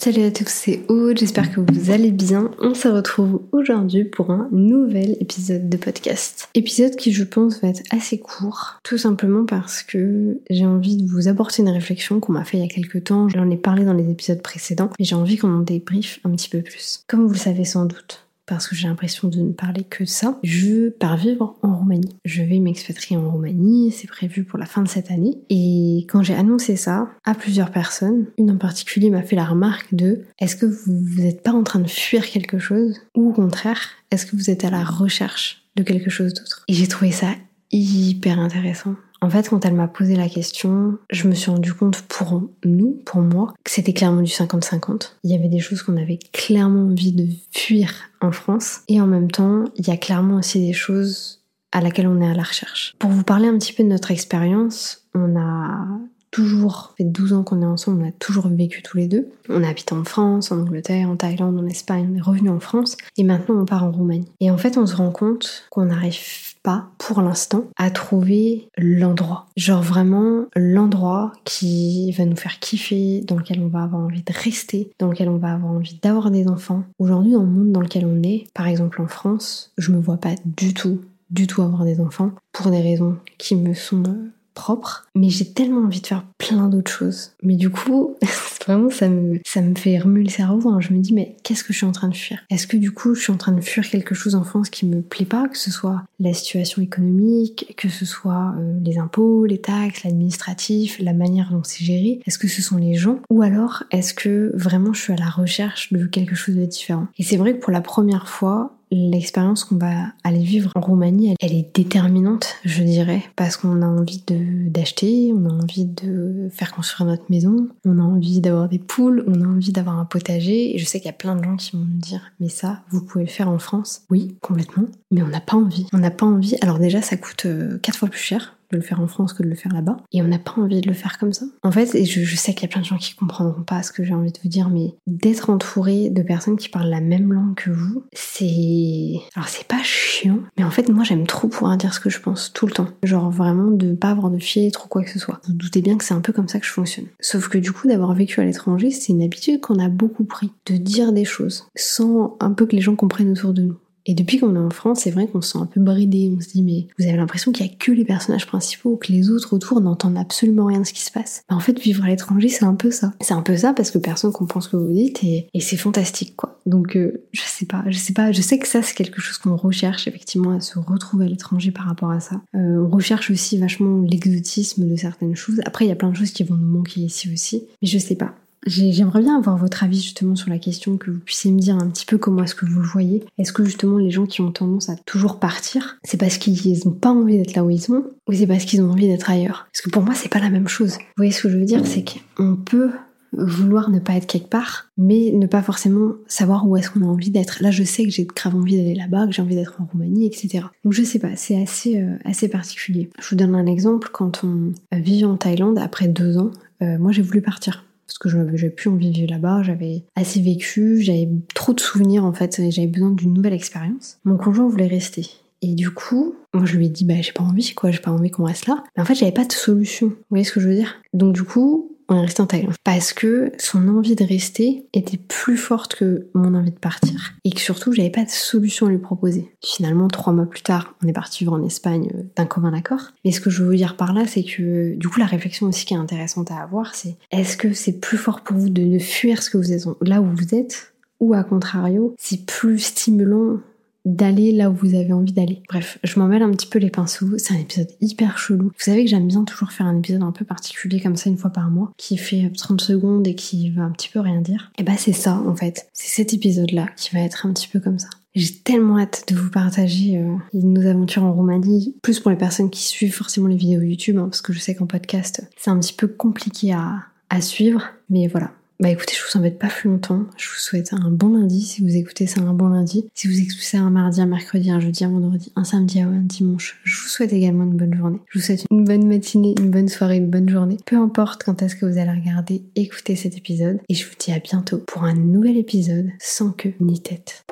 Salut à tous, c'est Aude, j'espère que vous allez bien. On se retrouve aujourd'hui pour un nouvel épisode de podcast. Épisode qui je pense va être assez court, tout simplement parce que j'ai envie de vous apporter une réflexion qu'on m'a fait il y a quelques temps. J'en ai parlé dans les épisodes précédents, mais j'ai envie qu'on en débriefe un petit peu plus. Comme vous le savez sans doute, parce que j'ai l'impression de ne parler que de ça. Je pars vivre en Roumanie. Je vais m'expatrier en Roumanie, c'est prévu pour la fin de cette année. Et quand j'ai annoncé ça à plusieurs personnes, une en particulier m'a fait la remarque de est-ce que vous n'êtes pas en train de fuir quelque chose? Ou au contraire, est-ce que vous êtes à la recherche de quelque chose d'autre? Et j'ai trouvé ça hyper intéressant. En fait, quand elle m'a posé la question, je me suis rendu compte pour nous, pour moi, que c'était clairement du 50-50. Il y avait des choses qu'on avait clairement envie de fuir en France. Et en même temps, il y a clairement aussi des choses à laquelle on est à la recherche. Pour vous parler un petit peu de notre expérience, on a toujours fait 12 ans qu'on est ensemble, on a toujours vécu tous les deux. On a habité en France, en Angleterre, en Thaïlande, en Espagne, on est revenu en France et maintenant on part en Roumanie. Et en fait, on se rend compte qu'on n'arrive pas pour l'instant à trouver l'endroit. Genre vraiment l'endroit qui va nous faire kiffer, dans lequel on va avoir envie de rester, dans lequel on va avoir envie d'avoir des enfants. Aujourd'hui, dans le monde dans lequel on est, par exemple en France, je me vois pas du tout du tout avoir des enfants pour des raisons qui me sont propre, mais j'ai tellement envie de faire plein d'autres choses. Mais du coup, vraiment, ça me, fait remuer le cerveau. Hein. Je me dis, mais qu'est-ce que je suis en train de fuir? Est-ce que du coup, je suis en train de fuir quelque chose en France qui me plaît pas, que ce soit la situation économique, que ce soit euh, les impôts, les taxes, l'administratif, la manière dont c'est géré Est-ce que ce sont les gens? Ou alors, est-ce que vraiment je suis à la recherche de quelque chose de différent? Et c'est vrai que pour la première fois, l'expérience qu'on va aller vivre en Roumanie, elle, est déterminante, je dirais, parce qu'on a envie d'acheter, on a envie de faire construire notre maison, on a envie d'avoir des poules, on a envie d'avoir un potager. Et je sais qu'il y a plein de gens qui vont me dire, mais ça, vous pouvez le faire en France. Oui, complètement. Mais on n'a pas envie. On n'a pas envie. Alors déjà, ça coûte euh, quatre fois plus cher de le faire en France que de le faire là-bas. Et on n'a pas envie de le faire comme ça. En fait, et je, sais qu'il y a plein de gens qui comprendront pas ce que j'ai envie de vous dire, mais d'être entouré de personnes qui parlent la même langue que vous, c'est... Alors c'est pas chiant, mais en fait moi j'aime trop pouvoir dire ce que je pense tout le temps. Genre vraiment de pas avoir de filtre ou quoi que ce soit. Vous, vous doutez bien que c'est un peu comme ça que je fonctionne. Sauf que du coup d'avoir vécu à l'étranger, c'est une habitude qu'on a beaucoup pris. De dire des choses sans un peu que les gens comprennent autour de nous. Et depuis qu'on est en France, c'est vrai qu'on se sent un peu bridé. On se dit, mais vous avez l'impression qu'il y a que les personnages principaux, que les autres autour n'entendent absolument rien de ce qui se passe. en fait, vivre à l'étranger, c'est un peu ça. C'est un peu ça parce que personne comprend ce que vous dites et, c'est fantastique, quoi. Donc, euh, je sais pas, je sais pas, je sais que ça, c'est quelque chose qu'on recherche effectivement à se retrouver à l'étranger par rapport à ça. Euh, on recherche aussi vachement l'exotisme de certaines choses. Après, il y a plein de choses qui vont nous manquer ici aussi. Mais je sais pas. J'aimerais bien avoir votre avis justement sur la question, que vous puissiez me dire un petit peu comment est-ce que vous voyez. Est-ce que justement les gens qui ont tendance à toujours partir, c'est parce qu'ils n'ont pas envie d'être là où ils sont, ou c'est parce qu'ils ont envie d'être ailleurs? Parce que pour moi, c'est pas la même chose. Vous voyez ce que je veux dire? C'est qu'on peut vouloir ne pas être quelque part, mais ne pas forcément savoir où est-ce qu'on a envie d'être. Là, je sais que j'ai grave envie d'aller là-bas, que j'ai envie d'être en Roumanie, etc. Donc je sais pas, c'est assez, euh, assez particulier. Je vous donne un exemple. Quand on vit en Thaïlande, après deux ans, euh, moi j'ai voulu partir parce que j'avais plus envie de vivre là-bas, j'avais assez vécu, j'avais trop de souvenirs en fait, et j'avais besoin d'une nouvelle expérience. Mon conjoint voulait rester. Et du coup, moi je lui ai dit bah j'ai pas envie quoi, j'ai pas envie qu'on reste là. Mais en fait j'avais pas de solution. Vous voyez ce que je veux dire? Donc du coup, on est resté en Thaïlande. Parce que son envie de rester était plus forte que mon envie de partir. Et que surtout, j'avais pas de solution à lui proposer. Finalement, trois mois plus tard, on est parti vivre en Espagne euh, d'un commun accord. Mais ce que je veux dire par là, c'est que du coup, la réflexion aussi qui est intéressante à avoir, c'est est-ce que c'est plus fort pour vous de ne fuir ce que vous êtes là où vous êtes? Ou à contrario, c'est plus stimulant d'aller là où vous avez envie d'aller. Bref, je m'en mêle un petit peu les pinceaux, c'est un épisode hyper chelou. Vous savez que j'aime bien toujours faire un épisode un peu particulier comme ça une fois par mois, qui fait 30 secondes et qui va un petit peu rien dire. Et bah c'est ça en fait, c'est cet épisode-là qui va être un petit peu comme ça. J'ai tellement hâte de vous partager euh, nos aventures en Roumanie, plus pour les personnes qui suivent forcément les vidéos YouTube, hein, parce que je sais qu'en podcast, c'est un petit peu compliqué à, à suivre. Mais voilà, bah écoutez, je vous embête pas plus longtemps. Je vous souhaite un bon lundi si vous écoutez ça un bon lundi. Si vous écoutez ça un mardi, un mercredi, un jeudi, un vendredi, un samedi, un dimanche, je vous souhaite également une bonne journée. Je vous souhaite une bonne matinée, une bonne soirée, une bonne journée. Peu importe quand est-ce que vous allez regarder, écouter cet épisode. Et je vous dis à bientôt pour un nouvel épisode sans queue ni tête.